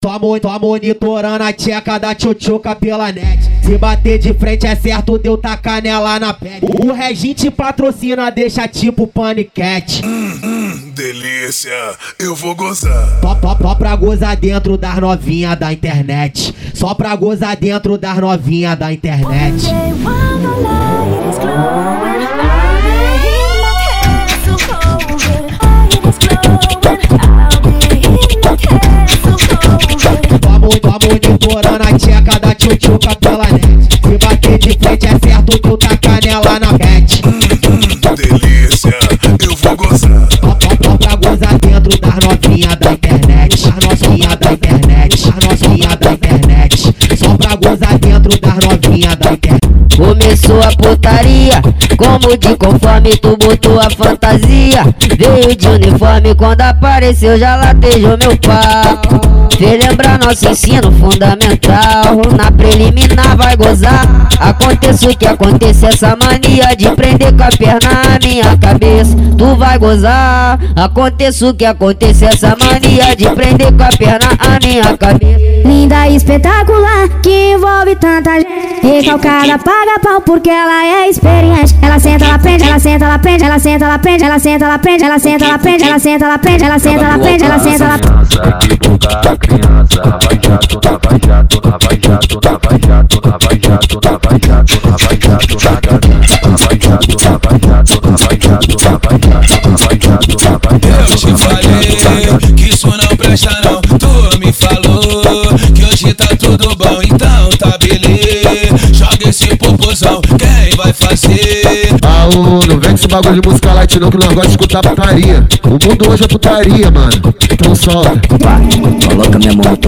Tô, tô monitorando a tcheca da tchutchuca pela net. Se bater de frente é certo, deu tacar nela na pele. Uhum. O regente patrocina, deixa tipo paniquete. Hum, hum, delícia, eu vou gozar. Só, só, só pra gozar dentro das novinhas da internet. Só pra gozar dentro das novinhas da internet. One day, one chuchuca pela net. Se bater de frente é certo, tu tá canela na pet. Hum, hum, delícia, eu vou gozar. Só pra tá gozar dentro das novinhas da internet. Das novinhas da internet. Das novinhas da internet. Só pra gozar dentro das novinhas da internet. Começou a putaria, como de conforme tu botou a fantasia. Veio de uniforme, quando apareceu já latejou meu pau. Filha nosso ensino fundamental. Na preliminar vai gozar. Aconteça o que aconteça, essa mania de prender com a perna na minha cabeça. Tu vai gozar. Aconteça o que aconteça, essa mania de prender com a perna a minha cabeça. Linda e espetacular, que envolve tanta gente. Recalcada, paga pau porque ela é experiente. Ela senta, ela prende, ela senta, ela prende, ela senta, ela prende, ela senta, ela prende, ela senta, ela prende, ela senta, ela prende, ela senta, ela prende, ela senta, ela prende. Eu te falei que isso não presta não, tu me falou que hoje tá tudo bom, então tá beleza. Joga esse popozão, quem vai fazer? Aô, não vem com bagulho de música light não que nós gosta de escutar putaria. O mundo hoje é putaria, mano. Então solta. Vai, coloca minha moto.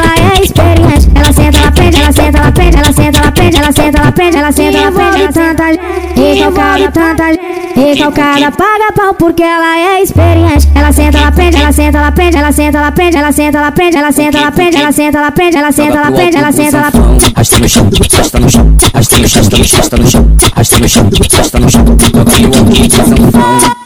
senta, ela ela senta, ela prende Ela senta, ela prende, ela gente Recalcada, tanta gente Recalcada paga pau porque ela é experiente Ela senta, ela prende, ela senta, ela prende Ela senta, ela prende, ela senta, ela prende Ela senta, ela prende, ela senta, ela prende Ela senta, ela prende, ela senta, ela Arrasta no chão, arrasta no chão, arrasta no chão, arrasta no chão, arrasta no chão, arrasta no chão, toca no ombro do sanfão.